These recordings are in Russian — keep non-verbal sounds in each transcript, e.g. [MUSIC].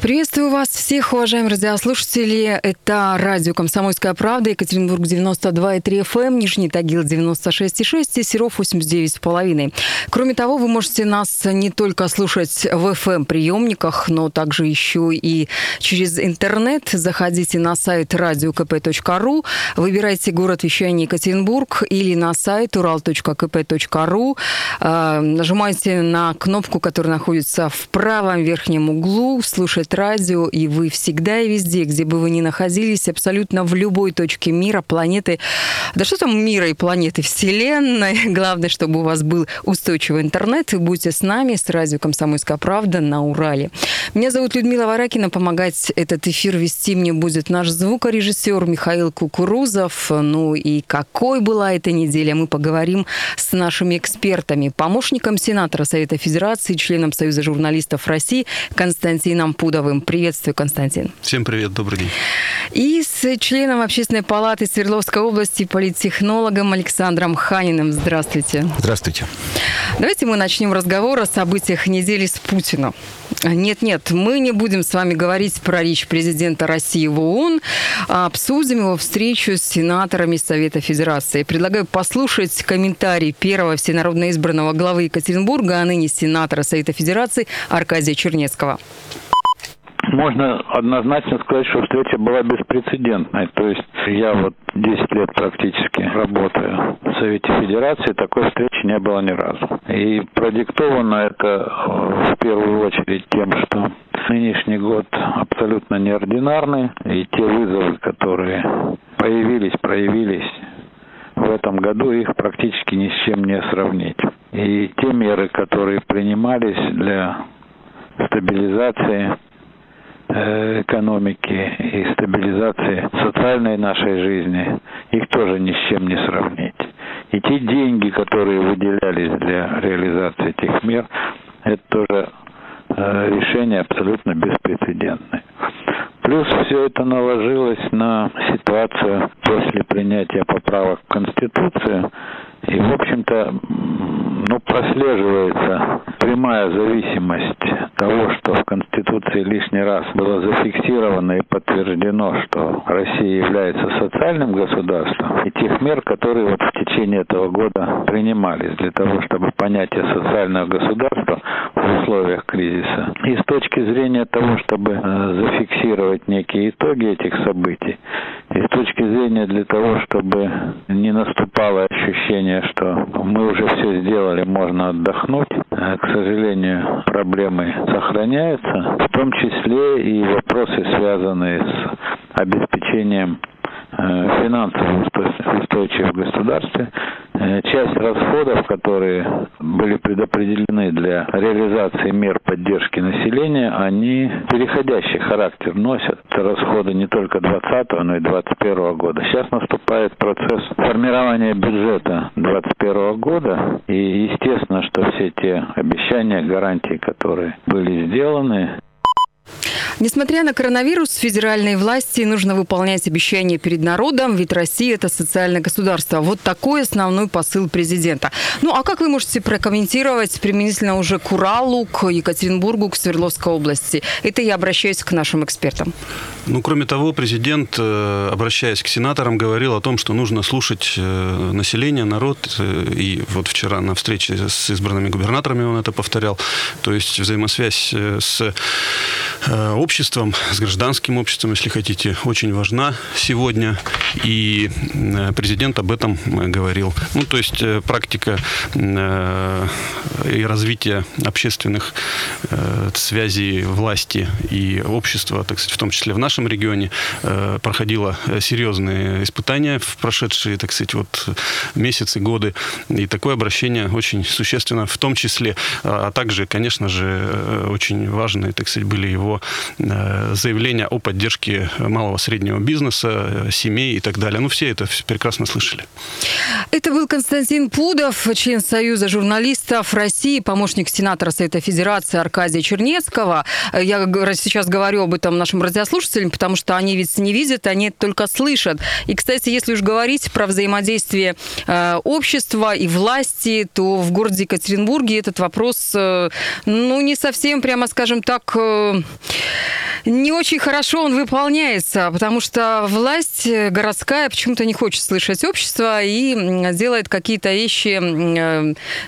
Приветствую вас всех, уважаемые радиослушатели. Это радио «Комсомольская правда», Екатеринбург 92,3 FM, эм, Нижний Тагил 96,6 и Серов 89,5. Кроме того, вы можете нас не только слушать в FM-приемниках, но также еще и через интернет. Заходите на сайт radiokp.ru, выбирайте город вещания Екатеринбург или на сайт ural.kp.ru. А, нажимайте на кнопку, которая находится в правом верхнем углу, слушать радио, и вы всегда и везде, где бы вы ни находились, абсолютно в любой точке мира, планеты, да что там мира и планеты, Вселенной. [LAUGHS] Главное, чтобы у вас был устойчивый интернет. И будьте с нами, с радио «Комсомольская правда» на Урале. Меня зовут Людмила Варакина. Помогать этот эфир вести мне будет наш звукорежиссер Михаил Кукурузов. Ну и какой была эта неделя, мы поговорим с нашими экспертами. Помощником сенатора Совета Федерации, членом Союза журналистов России Константином Пудовым Трудовым. Приветствую, Константин. Всем привет, добрый день. И с членом Общественной палаты Свердловской области, политтехнологом Александром Ханиным. Здравствуйте. Здравствуйте. Давайте мы начнем разговор о событиях недели с Путиным. Нет-нет, мы не будем с вами говорить про речь президента России в ООН, а обсудим его встречу с сенаторами Совета Федерации. Предлагаю послушать комментарий первого всенародно избранного главы Екатеринбурга, а ныне сенатора Совета Федерации Аркадия Чернецкого можно однозначно сказать, что встреча была беспрецедентной. То есть я вот 10 лет практически работаю в Совете Федерации, такой встречи не было ни разу. И продиктовано это в первую очередь тем, что нынешний год абсолютно неординарный, и те вызовы, которые появились, проявились в этом году, их практически ни с чем не сравнить. И те меры, которые принимались для стабилизации экономики и стабилизации социальной нашей жизни, их тоже ни с чем не сравнить. И те деньги, которые выделялись для реализации этих мер, это тоже э, решение абсолютно беспрецедентное. Плюс все это наложилось на ситуацию после принятия поправок в Конституцию. И, в общем-то, ну, прослеживается прямая зависимость того, что в Конституции лишний раз было зафиксировано и подтверждено, что Россия является социальным государством, и тех мер, которые вот в течение этого года принимались для того, чтобы понятие социального государства в условиях кризиса. И с точки зрения того, чтобы э, зафиксировать некие итоги этих событий, и с точки зрения для того, чтобы не наступало ощущение, что мы уже все сделали, можно отдохнуть, э, к сожалению, проблемы сохраняются, в том числе и вопросы, связанные с обеспечением Э, финансово устойчив в государстве. Э, часть расходов, которые были предопределены для реализации мер поддержки населения, они переходящий характер носят. Это расходы не только 2020, но и 2021 года. Сейчас наступает процесс формирования бюджета 2021 года. И естественно, что все те обещания, гарантии, которые были сделаны, Несмотря на коронавирус, федеральные власти нужно выполнять обещания перед народом, ведь Россия – это социальное государство. Вот такой основной посыл президента. Ну, а как вы можете прокомментировать применительно уже к Уралу, к Екатеринбургу, к Свердловской области? Это я обращаюсь к нашим экспертам. Ну, кроме того, президент, э, обращаясь к сенаторам, говорил о том, что нужно слушать э, население, народ. Э, и вот вчера на встрече с избранными губернаторами он это повторял. То есть взаимосвязь с обществом, с гражданским обществом, если хотите, очень важна сегодня. И президент об этом говорил. Ну, то есть практика и развитие общественных связей власти и общества, так сказать, в том числе в нашем регионе э, проходила серьезные испытания в прошедшие, так сказать, вот месяцы, годы. И такое обращение очень существенно, в том числе, а, а также, конечно же, э, очень важные, так сказать, были его его э, заявления о поддержке малого среднего бизнеса, семей и так далее. Ну, все это прекрасно слышали. Это был Константин Пудов, член Союза журналистов России, помощник сенатора Совета Федерации Аркадия Чернецкого. Я сейчас говорю об этом нашим радиослушателям, потому что они ведь не видят, они только слышат. И, кстати, если уж говорить про взаимодействие э, общества и власти, то в городе Екатеринбурге этот вопрос, э, ну, не совсем, прямо скажем так, э, не очень хорошо он выполняется, потому что власть городская почему-то не хочет слышать общество и делает какие-то вещи,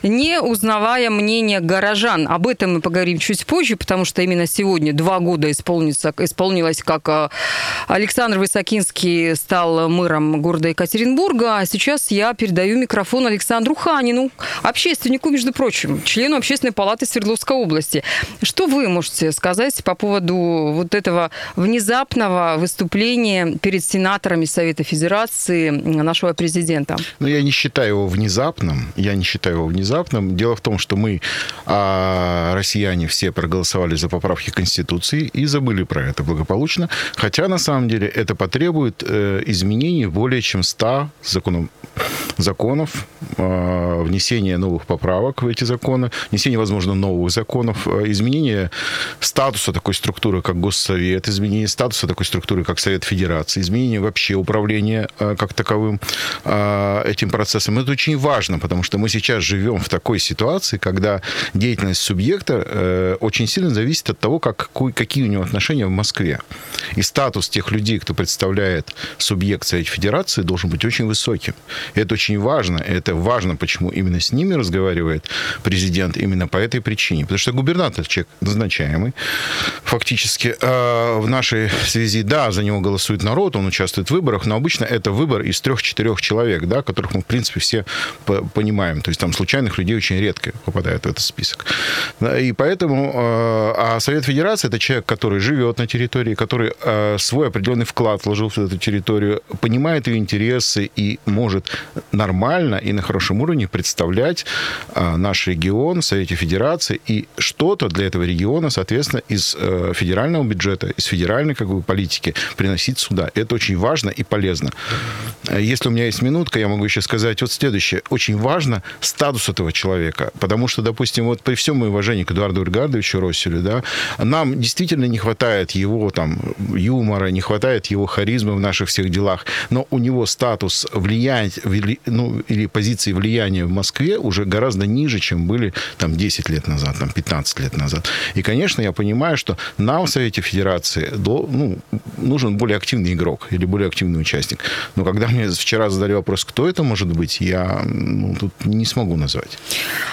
не узнавая мнение горожан. Об этом мы поговорим чуть позже, потому что именно сегодня два года исполнится, исполнилось, как Александр Высокинский стал мэром города Екатеринбурга. А сейчас я передаю микрофон Александру Ханину, общественнику, между прочим, члену Общественной палаты Свердловской области. Что вы можете сказать по поводу вот этого внезапного выступления перед сенаторами Совета Федерации нашего президента? Ну, я не считаю его внезапным. Я не считаю его внезапным. Дело в том, что мы, а, россияне, все проголосовали за поправки Конституции и забыли про это благополучно. Хотя, на самом деле, это потребует э, изменений более чем 100 законов, законов внесение новых поправок в эти законы, внесение, возможно, новых законов, э, изменение статуса такой структуры, как Госсовет, изменение статуса такой структуры, как Совет Федерации, изменение вообще управления э, как таковым этим процессом. Это очень важно, потому что мы сейчас живем в такой ситуации, когда деятельность субъекта очень сильно зависит от того, как, какие у него отношения в Москве. И статус тех людей, кто представляет субъект Совета Федерации, должен быть очень высоким. И это очень важно. И это важно, почему именно с ними разговаривает президент именно по этой причине. Потому что губернатор человек назначаемый. Фактически э, в нашей связи, да, за него голосует народ, он участвует в выборах, но обычно это выбор из трех-четырех человек, да, которых мы, в принципе, все понимаем. То есть там случайных людей очень редко попадают в этот список. И поэтому... Э, а Совет Федерации это человек, который живет на территории, который э, свой определенный вклад вложил в эту территорию, понимает ее интересы и может нормально и на хорошем уровне представлять а, наш регион в Совете Федерации и что-то для этого региона, соответственно, из э, федерального бюджета, из федеральной как бы, политики приносить сюда. Это очень важно и полезно. Если у меня есть минутка, я могу еще сказать вот следующее. Очень важно статус этого человека, потому что, допустим, вот при всем моем уважении к Эдуарду Ригардовичу Росселю, да, нам действительно не хватает его там юмора, не хватает его харизмы в наших всех делах, но у него статус влиять, ну, или позиции влияния в Москве уже гораздо ниже, чем были там 10 лет назад, там 15 лет назад. И, конечно, я понимаю, что нам в Совете Федерации ну, нужен более активный игрок или более активный участник. Но когда мне вчера задали вопрос, кто это может быть, я ну, тут не смогу назвать.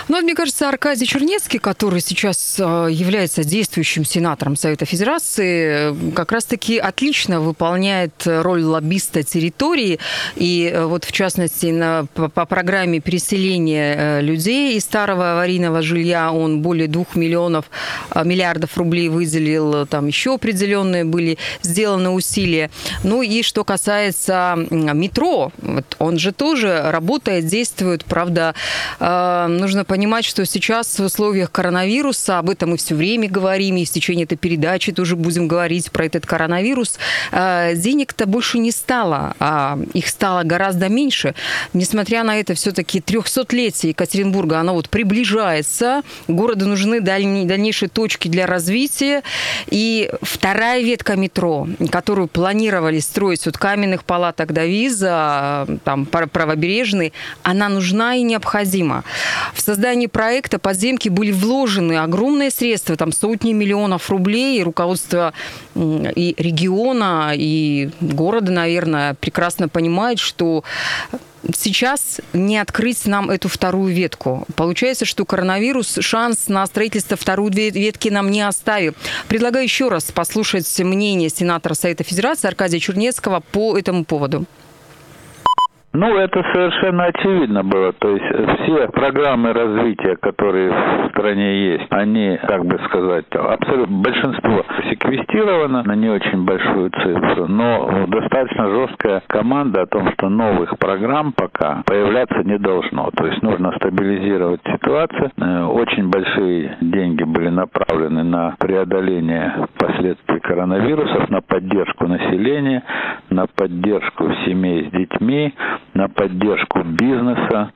Ну, мне кажется, Аркадий Чернецкий, который сейчас э, является действующим сенатором Совета Федерации, как раз-таки отлично выполняет роль лоббиста территории. И э, вот, в частности, на, по, по программе переселения э, людей из старого аварийного жилья он более двух миллионов, миллиардов рублей выделил, там еще определенные были сделаны усилия. Ну и что касается метро, вот он же тоже работает, действует, правда, э, нужно понимать, что сейчас в условиях коронавируса, об этом мы все время говорим, и в течение этой передачи тоже будем говорить про этот коронавирус, денег-то больше не стало, а их стало гораздо меньше несмотря на это, все-таки 300-летие Екатеринбурга, оно вот приближается. Городу нужны дальние, дальнейшие точки для развития. И вторая ветка метро, которую планировали строить от каменных палаток до виза, там, правобережный, она нужна и необходима. В создании проекта подземки были вложены огромные средства, там сотни миллионов рублей, и руководство и региона, и города, наверное, прекрасно понимает, что сейчас не открыть нам эту вторую ветку. Получается, что коронавирус шанс на строительство второй ветки нам не оставил. Предлагаю еще раз послушать мнение сенатора Совета Федерации Аркадия Чернецкого по этому поводу Ну, это совершенно очевидно было. То есть все программы развития, которые в стране есть, они, как бы сказать, абсолютно большинство секвестировано на не очень большую цифру, но достаточно жесткая команда о том, что новых программ пока появляться не должно. То есть нужно стабилизировать ситуацию. Э, очень большие деньги были направлены на преодоление последствий коронавирусов, на поддержку населения, на поддержку семей с детьми, на поддержку бизнеса.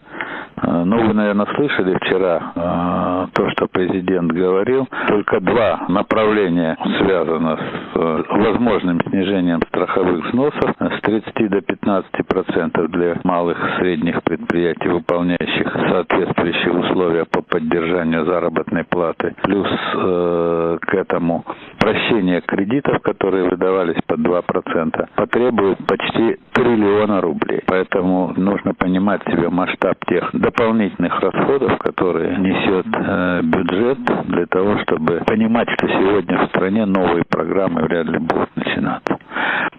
Э, ну, вы, наверное, слышали вчера э, то, что президент говорил. Только два направления связано с э, возможным снижением страховых взносов с 30 до 15 процентов для малых и средних предприятий, выполняющих соответствующие условия по поддержанию заработной платы. Плюс э, к этому прощение кредитов, которые выдавались под 2 процента, потребует почти триллиона рублей. Поэтому нужно понимать себе масштаб тех дополнительных расходов, которые несет э, бюджет для того, чтобы понимать, что сегодня в стране новые программы вряд ли будут начинаться.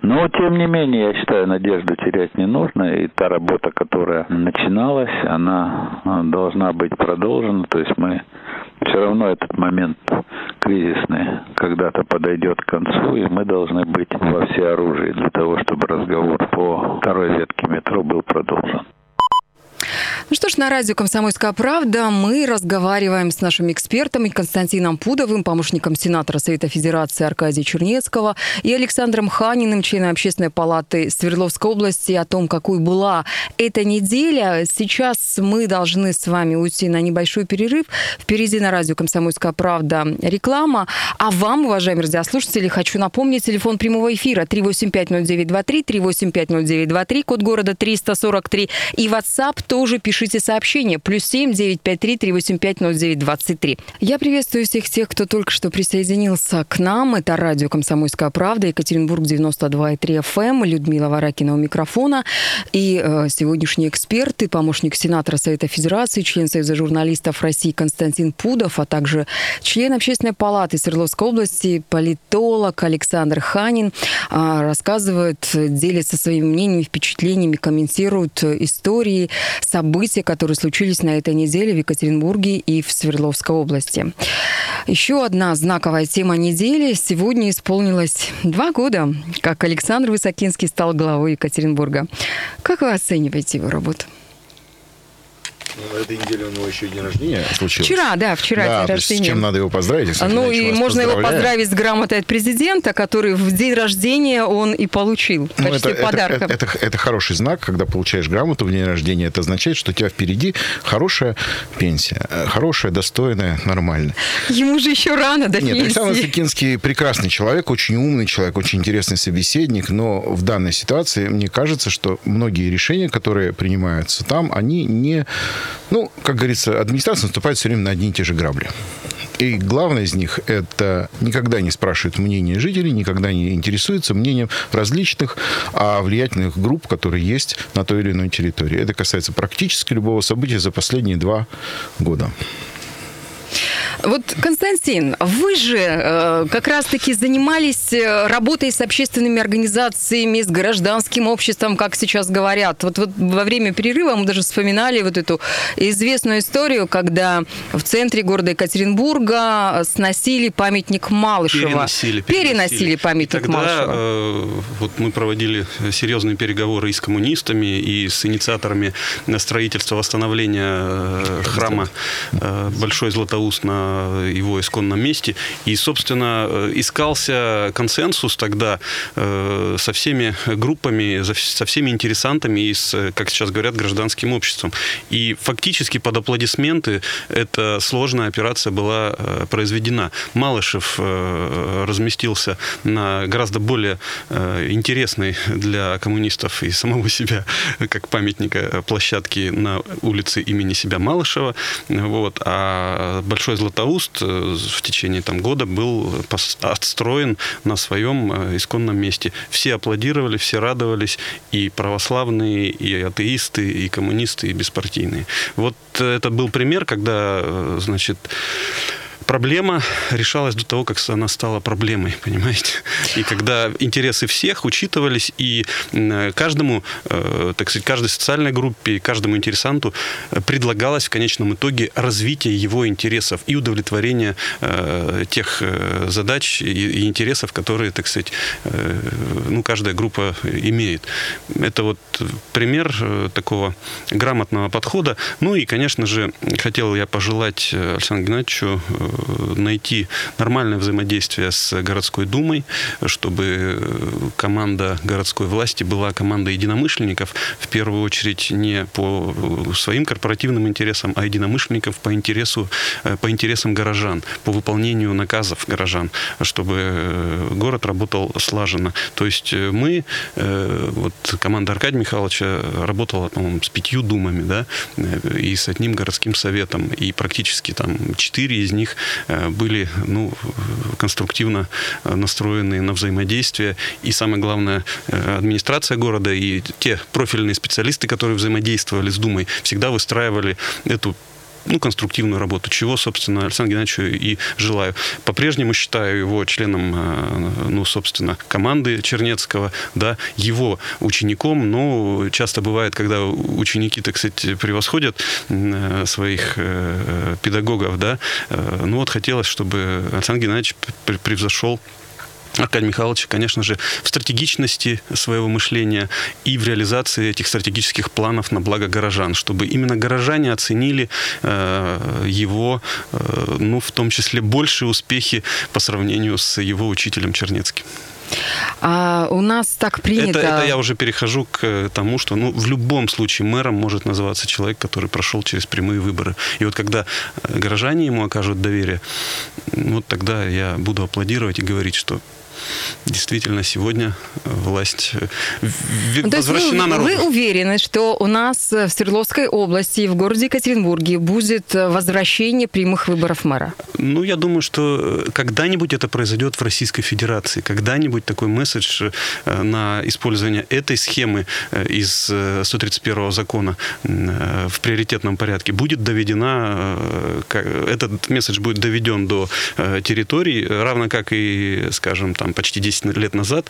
Но, тем не менее, я считаю, надежду терять не нужно, и та работа, которая начиналась, она э, должна быть продолжена, то есть мы все равно этот момент кризисный когда-то подойдет к концу, и мы должны быть во всеоружии для того, чтобы разговор по второй ветке метро был продолжен. Ну что ж, на радио «Комсомольская правда» мы разговариваем с нашими экспертами Константином Пудовым, помощником сенатора Совета Федерации Аркадия Чернецкого и Александром Ханиным, членом Общественной палаты Свердловской области, о том, какой была эта неделя. Сейчас мы должны с вами уйти на небольшой перерыв. Впереди на радио «Комсомольская правда» реклама. А вам, уважаемые радиослушатели, хочу напомнить телефон прямого эфира 3850923, 3850923, код города 343 и WhatsApp тоже пишите сообщение. Плюс семь девять пять три три восемь пять ноль девять двадцать три. Я приветствую всех тех, кто только что присоединился к нам. Это радио «Комсомольская правда», Екатеринбург 92,3 FM, эм. Людмила Варакина у микрофона. И э, сегодняшние эксперты, помощник сенатора Совета Федерации, член Союза журналистов России Константин Пудов, а также член Общественной палаты Свердловской области, политолог Александр Ханин э, рассказывают, делятся своими мнениями, впечатлениями, комментируют истории, события, которые случились на этой неделе в Екатеринбурге и в Свердловской области. Еще одна знаковая тема недели. Сегодня исполнилось два года, как Александр Высокинский стал главой Екатеринбурга. Как вы оцениваете его работу? Ну, на этой неделе у него еще день рождения случился. Вчера, да, вчера да, день рождения. С чем надо его поздравить? Кстати, ну и можно его поздравить с грамотой от президента, который в день рождения он и получил в ну, это, подарка. Это, это, это, это хороший знак, когда получаешь грамоту в день рождения. Это означает, что у тебя впереди хорошая пенсия. Э, хорошая, достойная, нормальная. Ему же еще рано до Нет, пенсии. Александр Сыкинский прекрасный человек, очень умный человек, очень интересный собеседник, но в данной ситуации мне кажется, что многие решения, которые принимаются там, они не, ну, как говорится, администрация наступает все время на одни и те же грабли. И главное из них – это никогда не спрашивают мнение жителей, никогда не интересуются мнением различных а, влиятельных групп, которые есть на той или иной территории. Это касается практически любого события за последние два года. Вот, Константин, вы же э, как раз-таки занимались э, работой с общественными организациями, с гражданским обществом, как сейчас говорят. Вот, вот во время перерыва мы даже вспоминали вот эту известную историю, когда в центре города Екатеринбурга сносили памятник Малышева. Переносили. Переносили, переносили памятник и тогда, Малышева. Э, вот мы проводили серьезные переговоры и с коммунистами, и с инициаторами строительства восстановления э, храма э, Большой Златоуст на его исконном месте. И, собственно, э, искался консенсус тогда э, со всеми группами, со всеми интересантами и с, как сейчас говорят, гражданским обществом. И фактически под аплодисменты эта сложная операция была э, произведена. Малышев разместился на гораздо более интересной для коммунистов и самого себя, как памятника площадки на улице имени себя Малышева. Вот. А Большой Златоуст Златоуст э, в течение там, года был отстроен на своем э, исконном месте. Все аплодировали, все радовались, и православные, и атеисты, и коммунисты, и беспартийные. Вот это был пример, когда, э, значит, проблема решалась до того, как она стала проблемой, [LAUGHS] понимаете? И когда интересы всех учитывались, и каждому, э, так сказать, каждой социальной группе, каждому интересанту предлагалось в конечном итоге развитие его интересов и удовлетворение э, тех э, задач и интересов, которые, так сказать, ну, каждая группа имеет. Это вот пример такого грамотного подхода. Ну и, конечно же, хотел я пожелать Александру Геннадьевичу найти нормальное взаимодействие с городской думой, чтобы команда городской власти была командой единомышленников, в первую очередь не по своим корпоративным интересам, а единомышленников по, интересу, по интересам горожан, по выполнению наказов горожан, чтобы город работал слаженно. То есть мы, вот команда Аркадия Михайловича работала, по-моему, с пятью думами, да, и с одним городским советом, и практически там четыре из них были ну, конструктивно настроены на взаимодействие. И самое главное, э, администрация города и те профильные специалисты, которые взаимодействовали с Думой, всегда выстраивали эту ну, конструктивную работу, чего, собственно, Александру Геннадьевичу и желаю. По-прежнему считаю его членом, э, ну, собственно, команды Чернецкого, да, его учеником, но часто бывает, когда ученики, так сказать, превосходят э, своих э, педагогов, да, ну, вот хотелось, чтобы Александр Геннадьевич превзошел Аркадия Михайловича, конечно же, в стратегичности своего мышления и в реализации этих стратегических планов на благо горожан, чтобы именно горожане оценили э, его, э, ну, в том числе, большие успехи по сравнению с его учителем Чернецким. А у нас так принято... Это, это я уже перехожу к тому, что ну, в любом случае мэром может называться человек, который прошел через прямые выборы. И вот когда э, горожане ему окажут доверие, вот тогда я буду аплодировать и говорить, что действительно сегодня власть э, ну, возвращена народу. Вы уверены, что у нас в Свердловской области и в городе Екатеринбурге будет возвращение прямых выборов мэра? Ну, я думаю, что э, когда-нибудь это произойдет в Российской Федерации. Когда-нибудь такой месседж э, на использование этой схемы из 131 закона в приоритетном порядке будет доведена, этот месседж будет доведен до территорий, равно как и, скажем, там, почти 10 лет назад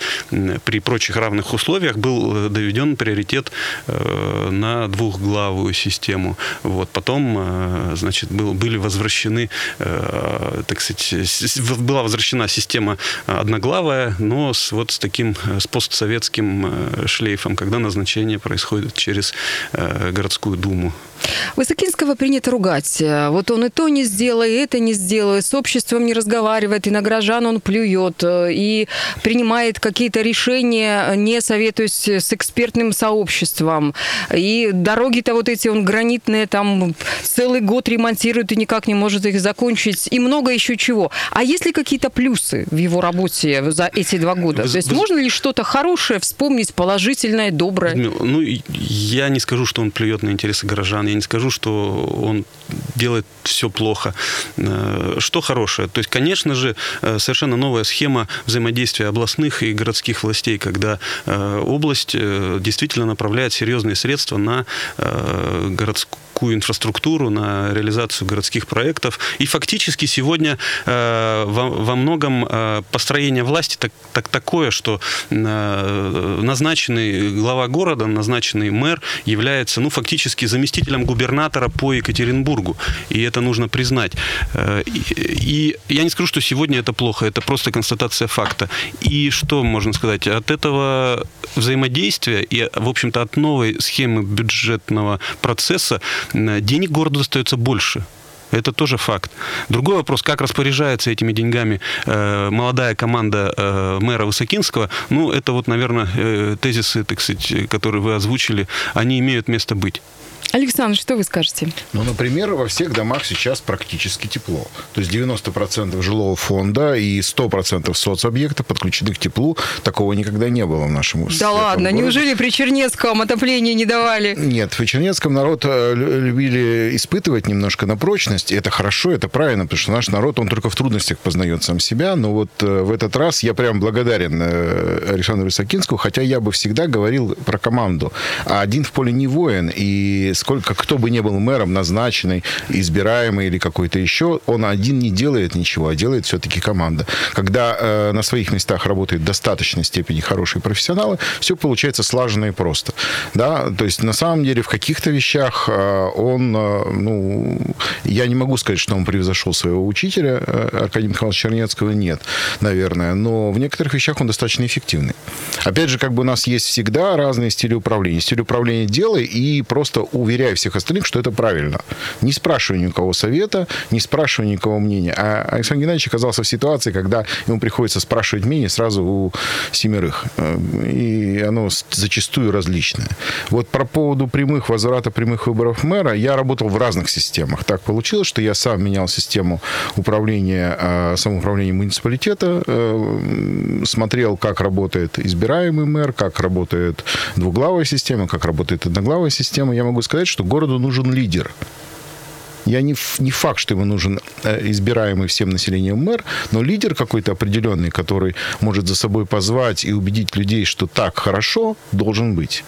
при прочих равных условиях был э, доведен приоритет э, на двухглавую систему. Вот. Потом, э, значит, был, были возвращены, так сказать, была возвращена система одноглавая, но с, вот с таким с постсоветским шлейфом, когда назначение происходит через городскую думу. Высокинского принято ругать. Вот он и то не сделает, и это не сделает, с обществом не разговаривает, и на горожан он плюет, и принимает какие-то решения, не советуясь с экспертным сообществом. И дороги-то вот эти он гранитные, там целый год ремонтирует и никак не может их закончить, и много еще чего. А есть ли какие-то плюсы в его работе за эти два года? Вы, То есть вы... можно ли что-то хорошее вспомнить, положительное, доброе? Ну, я не скажу, что он плюет на интересы горожан, я не скажу, что он делает все плохо. Э, что хорошее? То есть, конечно же, э, совершенно новая схема взаимодействия областных и городских властей, когда э, область действительно направляет серьезные средства на городскую городскую инфраструктуру, на реализацию городских проектов. И фактически сегодня э, во, во многом э, построение власти так, так, такое, что э, назначенный глава города, назначенный мэр является, ну, фактически заместителем губернатора по Екатеринбургу. И это нужно признать. Э, и, и я не скажу, что сегодня это плохо, это просто констатация факта. И что можно сказать? От этого взаимодействия и, в общем-то, от новой схемы бюджетного процесса денег городу достается больше. Это тоже факт. Другой вопрос, как распоряжается этими деньгами э, молодая команда э, мэра Высокинского. Ну, это вот, наверное, э, тезисы, так сказать, которые вы озвучили, они имеют место быть. Александр, что вы скажете? Ну, например, во всех домах сейчас практически тепло. То есть 90% жилого фонда и 100% соцобъектов подключены к теплу. Такого никогда не было в нашем Да ладно, городе. неужели при Чернецком отопление не давали? Нет, при Чернецком народ э, любили испытывать немножко на прочность. Это хорошо, это правильно, потому что наш народ, он только в трудностях познает сам себя. Но вот э, в этот раз я прям благодарен э, Александру Высокинскому, хотя я бы всегда говорил про команду. А один в поле не воин, и сколько, кто бы ни был мэром, назначенный, избираемый или какой-то еще, он один не делает ничего, а делает все-таки команда. Когда э, на своих местах работает в достаточной степени хорошие профессионалы, все получается слаженно и просто. Да? То есть, на самом деле, в каких-то вещах э, он, э, ну, я не могу сказать, что он превзошел своего учителя, э, Аркадия Михайловича Чернецкого, нет, наверное, но в некоторых вещах он достаточно эффективный. Опять же, как бы у нас есть всегда разные стили управления. Стиль управления делай и просто уверяй всех остальных, что это правильно. Не спрашивай ни у кого совета, не спрашивай никого мнения. А Александр Геннадьевич оказался в ситуации, когда ему приходится спрашивать мнение сразу у семерых. Э, и оно зачастую различное. Вот про поводу прямых возврата прямых выборов мэра, я работал в разных системах. Так получилось, что я сам менял систему управления, э, самоуправления муниципалитета, э, смотрел, как работает избираемый мэр, как работает двуглавая система, как работает одноглавая система. Я могу сказать, что городу нужен лидер. Я не, не факт, что ему нужен э, избираемый всем населением мэр, но лидер какой-то определенный, который может за собой позвать и убедить людей, что так хорошо, должен быть.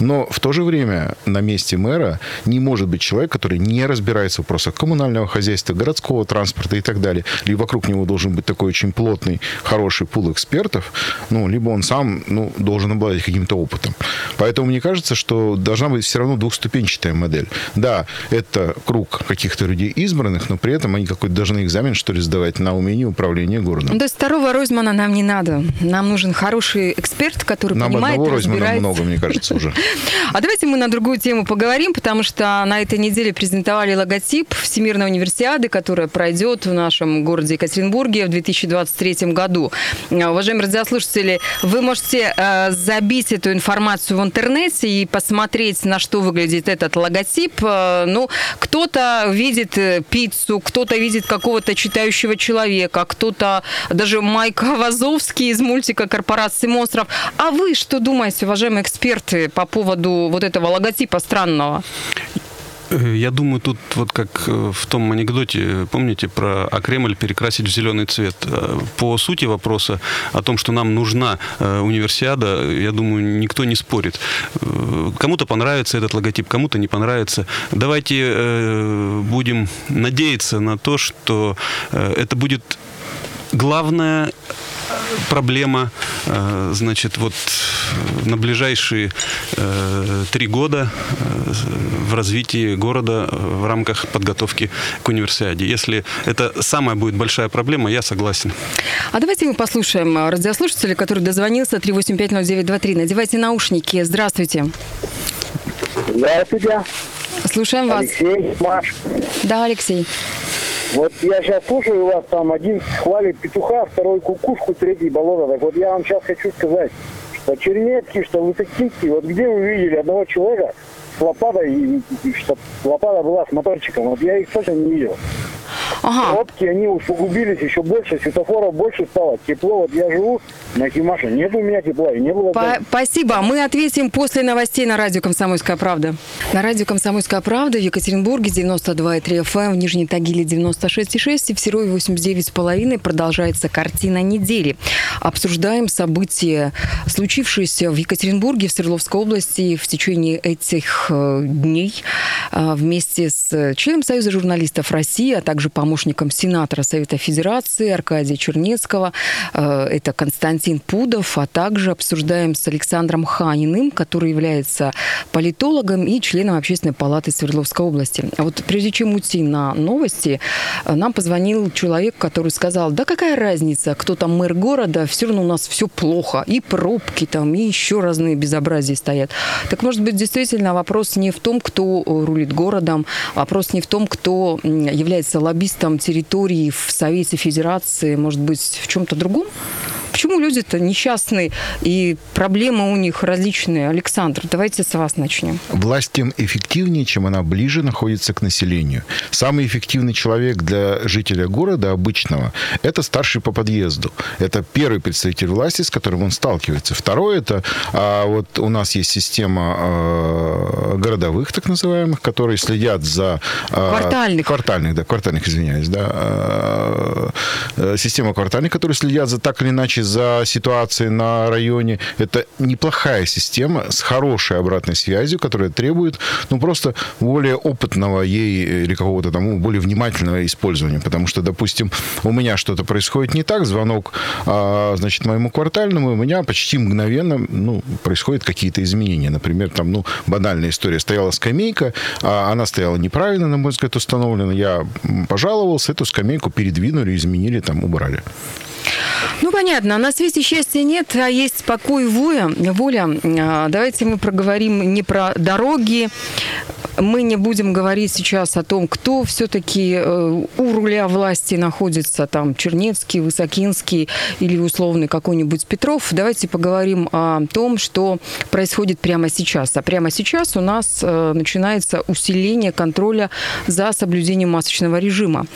Но в то же время на месте мэра не может быть человек, который не разбирается в вопросах коммунального хозяйства, городского транспорта и так далее. Либо вокруг него должен быть такой очень плотный, хороший пул экспертов, ну, либо он сам ну, должен обладать каким-то опытом. Поэтому мне кажется, что должна быть все равно двухступенчатая модель. Да, это круг каких-то людей избранных, но при этом они какой-то должны экзамен, что ли, сдавать на умение управления городом. То есть второго Ройзмана нам не надо. Нам нужен хороший эксперт, который Нам понимает одного Ройзмана разбирается. много, мне кажется, уже. [LAUGHS] А давайте мы на другую тему поговорим, потому что на этой неделе презентовали логотип Всемирной универсиады, которая пройдет в нашем городе Екатеринбурге в 2023 году. Э, Уважаемые радиослушатели, вы можете э, забить эту информацию в интернете и посмотреть, на что выглядит этот логотип. Э, ну, кто-то видит э, пиццу, кто-то видит какого-то читающего человека, кто-то даже Майка Вазовский из мультика «Корпорации монстров». А вы что думаете, уважаемые эксперты, по поводу вот этого логотипа странного? Э, Я думаю, тут вот как э, в том анекдоте, помните, про а Кремль перекрасить в зеленый цвет. Э, По сути вопроса о том, что нам нужна универсиада, я думаю, никто не спорит. Кому-то понравится этот логотип, кому-то не понравится. Давайте будем надеяться на то, что это будет главная проблема, э, значит, вот э, на ближайшие э, три года в развитии города в рамках подготовки к универсиаде. Если это самая будет большая проблема, я согласен. А давайте мы послушаем радиослушателя, который дозвонился 3850923. Надевайте наушники. Здравствуйте. Здравствуйте, Слушаем вас. Алексей, Маш. Да, Алексей. Вот я сейчас слушаю вас, там один хвалит петуха, второй кукушку, третий болото. Так вот я вам сейчас хочу сказать, что Чернецкий, что Высоцкий, вот где вы видели одного человека с лопатой, и, и что лопата была с моторчиком, вот я их точно не видел. Ага. Пробки, они усугубились еще больше, светофоров больше стало. Тепло, вот я живу на Химаше, нет у меня тепла, и не было. Па- Спасибо. Мы ответим после новостей на радио «Комсомольская правда». На радио «Комсомольская правда» в Екатеринбурге 92,3 FM, в Нижней Тагиле 96,6 и в Серове 89,5 продолжается картина недели. Обсуждаем события, случившиеся в Екатеринбурге, в Свердловской области в течение этих э, дней э, вместе с членом Союза журналистов России, а также помощником сенатора Совета Федерации Аркадия Чернецкого. Э, Это Константин Пудов, а также обсуждаем с Александром Ханиным, который является политологом и членом Общественной палаты Свердловской области. А вот прежде чем уйти на новости, э, нам позвонил человек, который сказал, да какая разница, кто там мэр города, все равно у нас все плохо, и пробки там, и еще разные безобразия стоят. Так может быть действительно вопрос не в том, кто э, рулит городом, вопрос не в том, кто является лоббистом территории в Совете Федерации, может быть в чем-то другом? Почему люди-то несчастные и проблемы у них различные? Александр, давайте с вас начнем. Власть тем эффективнее, чем она ближе находится к населению. Самый эффективный человек для жителя города обычного – это старший по подъезду. Это первый представитель власти, с которым он сталкивается. Второе – это а, вот у нас есть система а, городовых, так называемых, которые следят за... а, Квартальных. Квартальных, да, квартальных, извиняюсь, да. а, э, Система квартальных, которые следят за так или иначе за ситуацией на районе. Это неплохая система с хорошей обратной связью, которая требует, ну, просто более опытного ей или какого-то там более внимательного использования. Потому что, допустим, у меня что-то происходит не так, звонок, а, значит, моему квартальному, у меня почти мгновенно, ну, происходят какие-то изменения. Например, там, ну, банальная история. Стояла скамейка, а она стояла неправильно, на мой взгляд, установлена. Я пожаловался, эту скамейку передвинули, изменили, там, убрали. Ну, понятно. На свете счастья нет, а есть покой воля. воля. А, давайте мы проговорим не про дороги, мы не будем говорить сейчас о том, кто все-таки э, у руля власти находится, там, Чернецкий, Высокинский или условный какой-нибудь Петров. Давайте поговорим о том, что происходит прямо сейчас. А прямо сейчас у нас э, начинается усиление контроля за соблюдением масочного режима.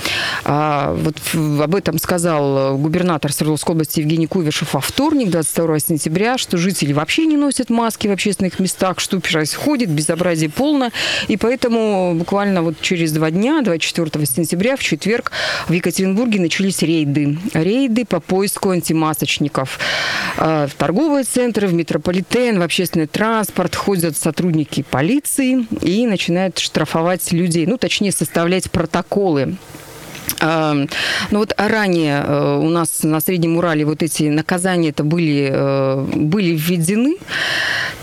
А, вот об этом сказал губернатор Свердловской области Евгений Кувешев во вторник, 22 сентября, что жители вообще не носят маски в общественных местах, что происходит, безобразие полное. И поэтому буквально вот через два дня, 24 сентября, в четверг, в Екатеринбурге начались рейды. Рейды по поиску антимасочников. А, в торговые центры, в метрополитен, в общественный транспорт ходят сотрудники полиции и начинают штрафовать людей, ну, точнее, составлять протоколы ну вот ранее э, у нас на Среднем Урале вот эти наказания это были, э, были введены.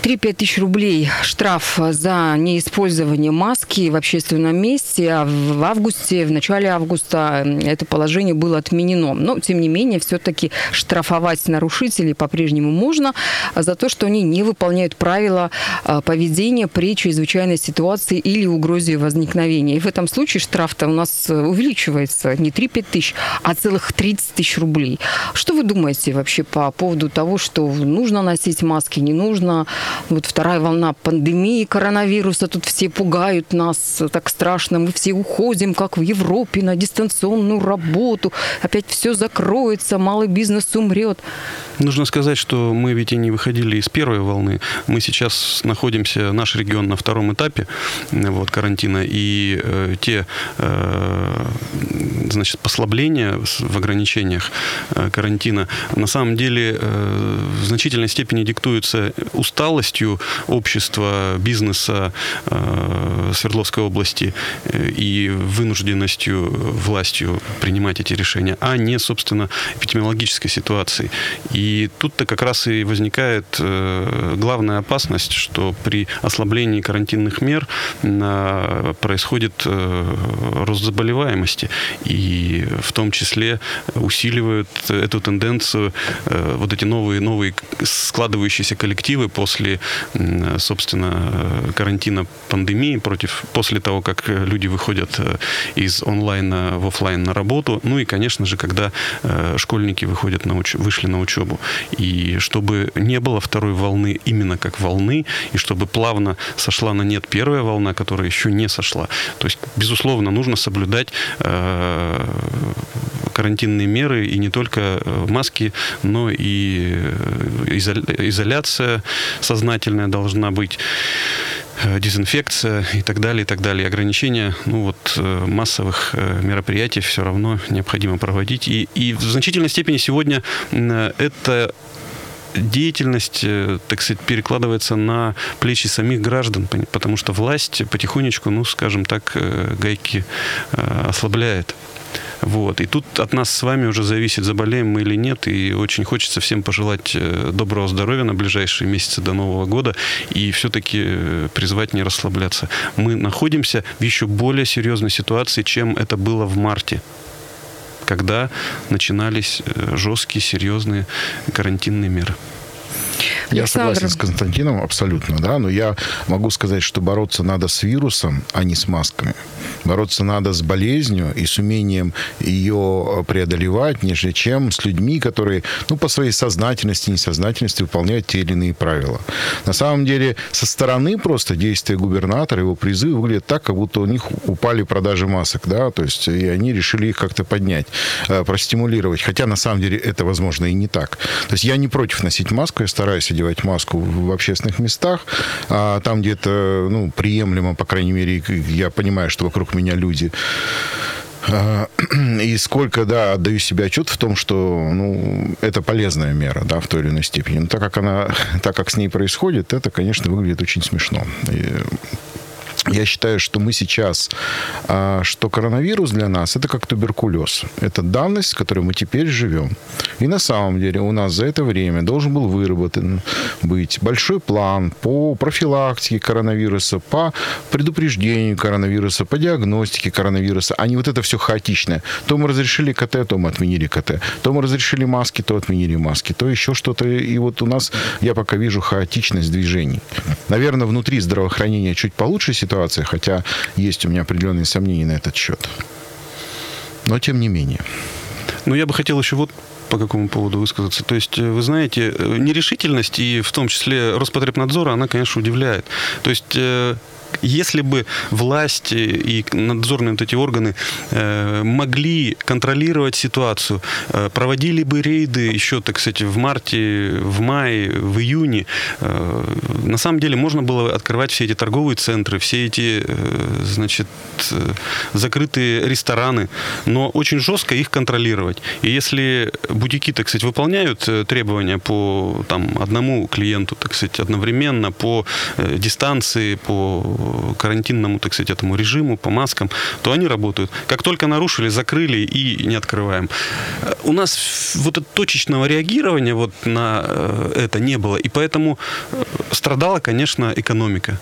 3-5 тысяч рублей штраф за неиспользование маски в общественном месте. А в августе, в начале августа это положение было отменено. Но, тем не менее, все-таки штрафовать нарушителей по-прежнему можно за то, что они не выполняют правила э, поведения при чрезвычайной ситуации или угрозе возникновения. И в этом случае штраф-то у нас увеличивается не 3-5 тысяч, а целых 30 тысяч рублей. Что вы думаете вообще по поводу того, что нужно носить маски, не нужно? Вот вторая волна пандемии коронавируса, тут все пугают нас, так страшно, мы все уходим, как в Европе, на дистанционную работу, опять все закроется, малый бизнес умрет. Нужно сказать, что мы ведь и не выходили из первой волны. Мы сейчас находимся, наш регион на втором этапе вот, карантина, и э, те э, значит, послабления в ограничениях э, карантина на самом деле э, в значительной степени диктуются усталостью общества, бизнеса э, Свердловской области и вынужденностью властью принимать эти решения, а не, собственно, эпидемиологической ситуацией. И тут-то как раз и возникает главная опасность, что при ослаблении карантинных мер происходит рост заболеваемости и в том числе усиливают эту тенденцию э, вот эти новые, новые складывающиеся коллективы после, собственно, карантина пандемии, против, после того, как люди выходят э, из онлайна в офлайн на работу, ну и, конечно же, когда э, школьники выходят на уч... вышли на учебу. И чтобы не было второй волны именно как волны, и чтобы плавно сошла на нет первая волна, которая еще не сошла. То есть, безусловно, нужно соблюдать Э, карантинные меры, и не только э, маски, но и э, изоляция сознательная должна быть дезинфекция и так далее, и так далее. ограничения ну, вот, массовых мероприятий все равно необходимо проводить. И, и в значительной степени сегодня это деятельность, так сказать, перекладывается на плечи самих граждан, потому что власть потихонечку, ну, скажем так, гайки ослабляет. Вот. И тут от нас с вами уже зависит, заболеем мы или нет. И очень хочется всем пожелать э, доброго здоровья на ближайшие месяцы до Нового года и все-таки э, призвать не расслабляться. Мы находимся в еще более серьезной ситуации, чем это было в марте когда начинались э, жесткие, серьезные карантинные меры. Я Александр. согласен с Константином абсолютно, да, но я могу сказать, что бороться надо с вирусом, а не с масками. Бороться надо с болезнью и с умением ее преодолевать, нежели чем с людьми, которые, ну, по своей сознательности, несознательности выполняют те или иные правила. На самом деле, со стороны просто действия губернатора, его призывы выглядят так, как будто у них упали продажи масок, да, то есть и они решили их как-то поднять, э, простимулировать. Хотя, на самом деле, это, возможно, и не так. То есть я не против носить маску, я стараюсь одевать маску в общественных местах, а там, где это, ну, приемлемо, по крайней мере, я понимаю, что вокруг меня люди А, [CLEARS THROAT] и сколько, да, отдаю себе отчет в том, что ну, это полезная мера, да, в той или иной степени. Но так как она, [LAUGHS] так как с ней происходит, это, конечно, выглядит очень смешно. И я считаю, что мы сейчас, а, что коронавирус для нас это как туберкулез. Это данность, с которой мы теперь живем. И на самом деле у нас за это время должен был выработан быть большой план по профилактике коронавируса, по предупреждению коронавируса, по диагностике коронавируса, а не вот это все хаотичное. То мы разрешили КТ, то мы отменили КТ. То мы разрешили маски, то отменили маски. То еще что-то. И вот у нас, я пока вижу хаотичность движений. Наверное, внутри здравоохранения чуть получше ситуация, ситуации, хотя есть у меня определенные сомнения на этот счет. Но тем не менее. Ну, я бы хотел еще вот по какому поводу высказаться. То есть, э, вы знаете, э, нерешительность и в том числе Роспотребнадзора, она, конечно, удивляет. То есть э, если бы власти и надзорные вот эти органы э, могли контролировать ситуацию, э, проводили бы рейды еще, так сказать, в марте, в мае, в июне, э, на самом деле можно было открывать все эти торговые центры, все эти, значит, закрытые рестораны, но очень жестко их контролировать. И если бутики, так сказать, выполняют требования по там, одному клиенту, так сказать, одновременно, по дистанции, по карантинному, так сказать, этому режиму, по маскам, то они работают. Как только нарушили, закрыли и не открываем. У нас вот этого точечного реагирования вот на э, это не было, и поэтому э, страдала, конечно, экономика.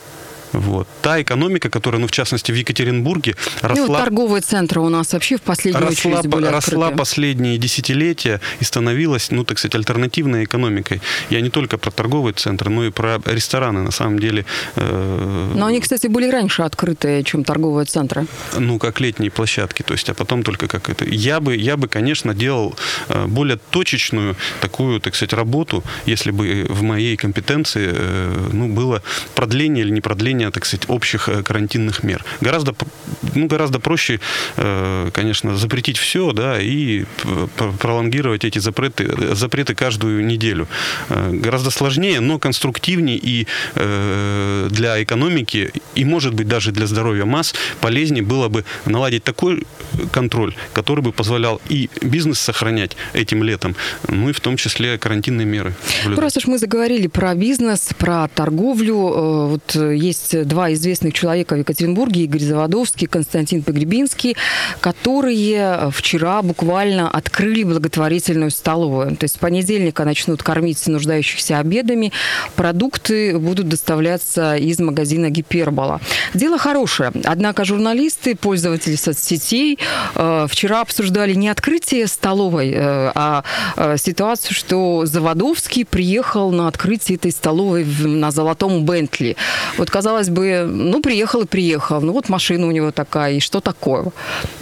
Вот. Та экономика, которая, ну, в частности, в Екатеринбурге росла... Ну, торговые центры у нас вообще в последнюю росла, очередь были росла последние десятилетия и становилась, ну, так сказать, альтернативной экономикой. Я не только про торговые центры, но и про рестораны, на самом деле. Э, Но они, кстати, были раньше открыты, чем торговые центры. ну, как летние площадки, то есть, а потом только как это. Я бы, я бы, конечно, делал э, более точечную такую, так сказать, работу, если бы в моей компетенции, э, ну, было продление или не продление, так сказать, общих э, карантинных мер. Гораздо, ну, гораздо проще, э, конечно, запретить все, да, и пролонгировать эти запреты, запреты каждую неделю. Э, Гораздо сложнее, но конструктивнее и э, для экономики, и, может быть, даже для здоровья масс полезнее было бы наладить такой контроль, который бы позволял и бизнес сохранять этим летом, ну и в том числе карантинные меры. соблюдать. Просто ж мы заговорили про бизнес, про торговлю. Э, Вот э, есть два известных человека в Екатеринбурге, Игорь Заводовский, Константин Погребинский, которые вчера буквально открыли благотворительную столовую. То есть с понедельника начнут кормить нуждающихся обедами. Продукты будут доставляться из магазина Гипербола. Дело хорошее. Однако журналисты, пользователи соцсетей э, вчера обсуждали не открытие столовой, э, а э, ситуацию, что Заводовский приехал на открытие этой столовой на золотом Бентли. Вот, казалось бы, ну, приехал и приехал. Ну, вот машина у него такая, и что такое?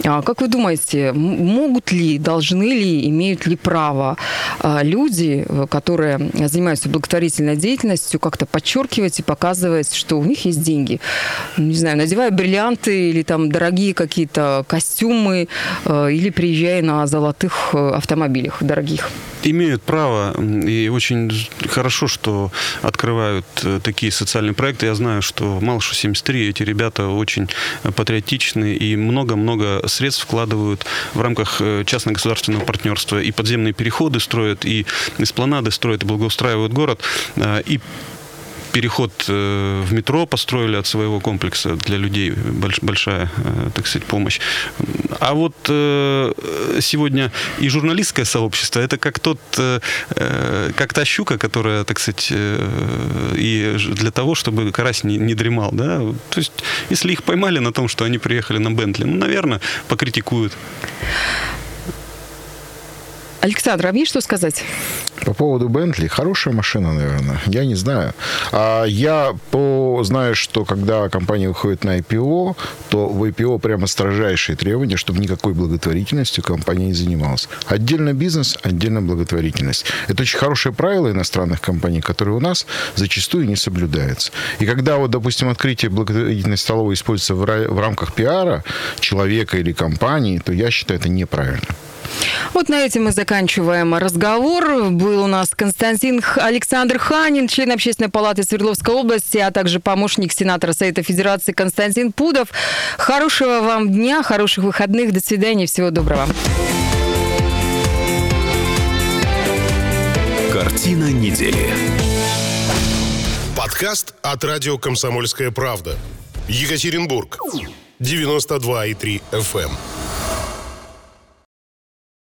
А как вы думаете, могут ли, должны ли, имеют ли право а, люди, э, которые занимаются благотворительной деятельностью, как-то подчеркивать и показывать, что у них есть деньги? Ну, Не знаю, надевая бриллианты или там дорогие какие-то костюмы, э, или приезжая на золотых э, автомобилях дорогих. имеют право, и очень хорошо, что открывают такие социальные проекты. Я знаю, что в Малышу 73 эти ребята очень патриотичны и много-много средств вкладывают в рамках э, частно-государственного партнерства. И подземные переходы строят, и эспланады строят, и благоустраивают город. Э, И переход э, в метро построили от своего комплекса для людей больш- большая, э, так сказать, помощь. А вот э, сегодня и журналистское сообщество это как тот, как та щука, которая, так сказать, и для того, чтобы карась не, не дремал, да. То есть, если их поймали на том, что они приехали на Бентли, ну, наверное, покритикуют. Александр, а мне что сказать? По поводу Бентли, хорошая машина, наверное. Я не знаю. А я по, знаю, что когда компания выходит на IPO, то в IPO прямо строжайшие требования, чтобы никакой благотворительностью компания не занималась. Отдельно бизнес, отдельно благотворительность. Это очень хорошее правило иностранных компаний, которое у нас зачастую не соблюдается. И когда, вот, допустим, открытие благотворительной столовой используется в, в рамках пиара человека или компании, то я считаю это неправильно. Вот на этом мы заканчиваем разговор. Был у нас Константин Александр Ханин, член Общественной палаты Свердловской области, а также помощник сенатора Совета Федерации Константин Пудов. Хорошего вам дня, хороших выходных. До свидания. Всего доброго. Картина недели. Подкаст от радио «Комсомольская правда». Екатеринбург. 92,3 FM.